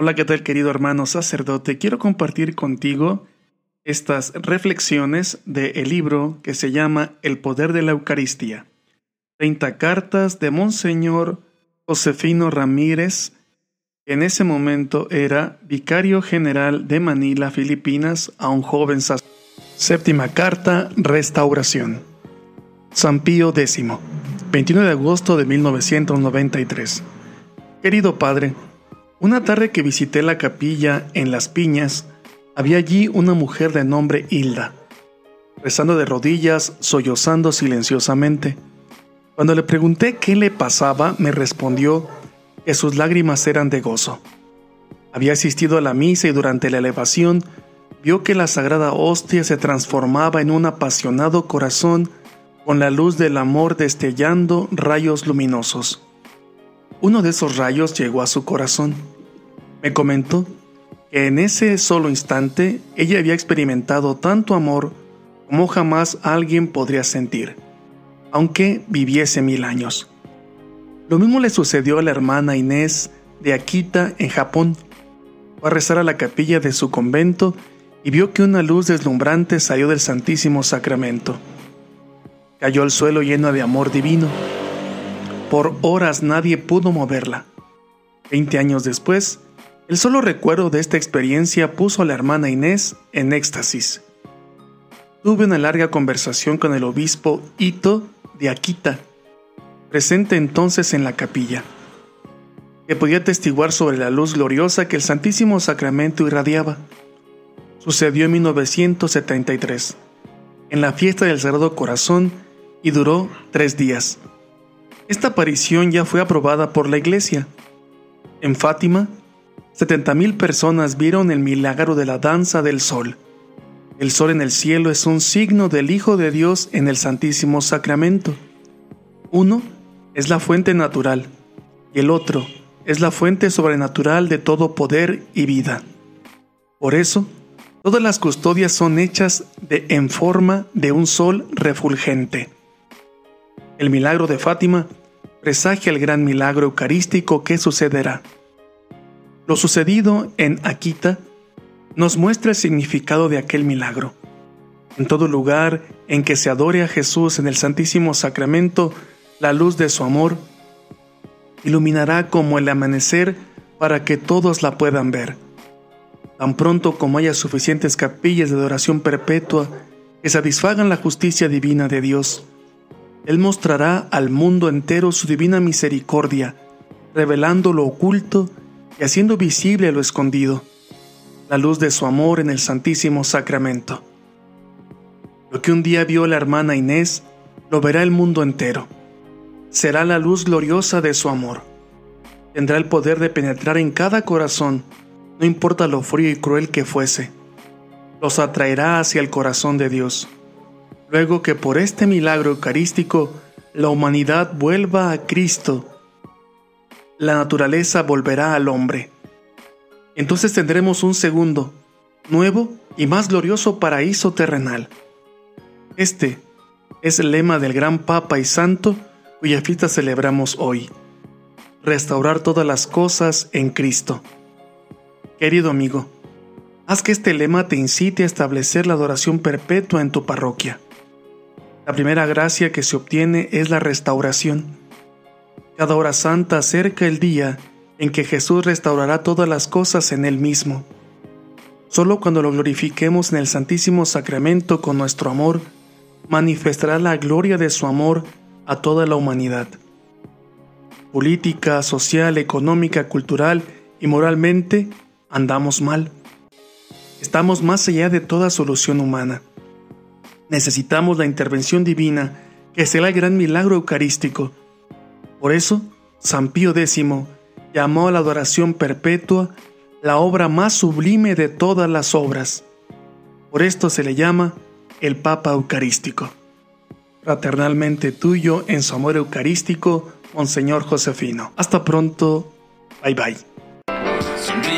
Hola, ¿qué tal querido hermano sacerdote? Quiero compartir contigo estas reflexiones del libro que se llama El poder de la Eucaristía. 30 cartas de Monseñor Josefino Ramírez, que en ese momento era vicario general de Manila, Filipinas, a un joven sacerdote. Séptima carta, Restauración. San Pío X, 29 de agosto de 1993. Querido Padre, una tarde que visité la capilla en Las Piñas, había allí una mujer de nombre Hilda, rezando de rodillas, sollozando silenciosamente. Cuando le pregunté qué le pasaba, me respondió que sus lágrimas eran de gozo. Había asistido a la misa y durante la elevación vio que la sagrada hostia se transformaba en un apasionado corazón con la luz del amor destellando rayos luminosos. Uno de esos rayos llegó a su corazón. Me comentó que en ese solo instante ella había experimentado tanto amor como jamás alguien podría sentir, aunque viviese mil años. Lo mismo le sucedió a la hermana Inés de Akita en Japón. Fue a rezar a la capilla de su convento y vio que una luz deslumbrante salió del Santísimo Sacramento. Cayó al suelo lleno de amor divino por horas nadie pudo moverla. Veinte años después, el solo recuerdo de esta experiencia puso a la hermana Inés en éxtasis. Tuve una larga conversación con el obispo Ito de Akita, presente entonces en la capilla, que podía testiguar sobre la luz gloriosa que el Santísimo Sacramento irradiaba. Sucedió en 1973, en la fiesta del Sagrado Corazón, y duró tres días. Esta aparición ya fue aprobada por la Iglesia. En Fátima, 70.000 personas vieron el milagro de la danza del sol. El sol en el cielo es un signo del Hijo de Dios en el Santísimo Sacramento. Uno es la fuente natural y el otro es la fuente sobrenatural de todo poder y vida. Por eso, todas las custodias son hechas de, en forma de un sol refulgente. El milagro de Fátima presagia el gran milagro eucarístico que sucederá. Lo sucedido en Akita nos muestra el significado de aquel milagro. En todo lugar en que se adore a Jesús en el Santísimo Sacramento, la luz de su amor iluminará como el amanecer para que todos la puedan ver. Tan pronto como haya suficientes capillas de adoración perpetua que satisfagan la justicia divina de Dios, él mostrará al mundo entero su divina misericordia, revelando lo oculto y haciendo visible lo escondido, la luz de su amor en el Santísimo Sacramento. Lo que un día vio la hermana Inés, lo verá el mundo entero. Será la luz gloriosa de su amor. Tendrá el poder de penetrar en cada corazón, no importa lo frío y cruel que fuese. Los atraerá hacia el corazón de Dios luego que por este milagro eucarístico la humanidad vuelva a Cristo, la naturaleza volverá al hombre. Entonces tendremos un segundo, nuevo y más glorioso paraíso terrenal. Este es el lema del gran Papa y Santo cuya fiesta celebramos hoy. Restaurar todas las cosas en Cristo. Querido amigo, haz que este lema te incite a establecer la adoración perpetua en tu parroquia. La primera gracia que se obtiene es la restauración. Cada hora santa acerca el día en que Jesús restaurará todas las cosas en Él mismo. Solo cuando lo glorifiquemos en el Santísimo Sacramento con nuestro amor, manifestará la gloria de su amor a toda la humanidad. Política, social, económica, cultural y moralmente andamos mal. Estamos más allá de toda solución humana necesitamos la intervención divina, que será el gran milagro eucarístico. Por eso, San Pío X llamó a la adoración perpetua la obra más sublime de todas las obras. Por esto se le llama el Papa Eucarístico. Fraternalmente tuyo en su amor eucarístico, Monseñor Josefino. Hasta pronto. Bye bye.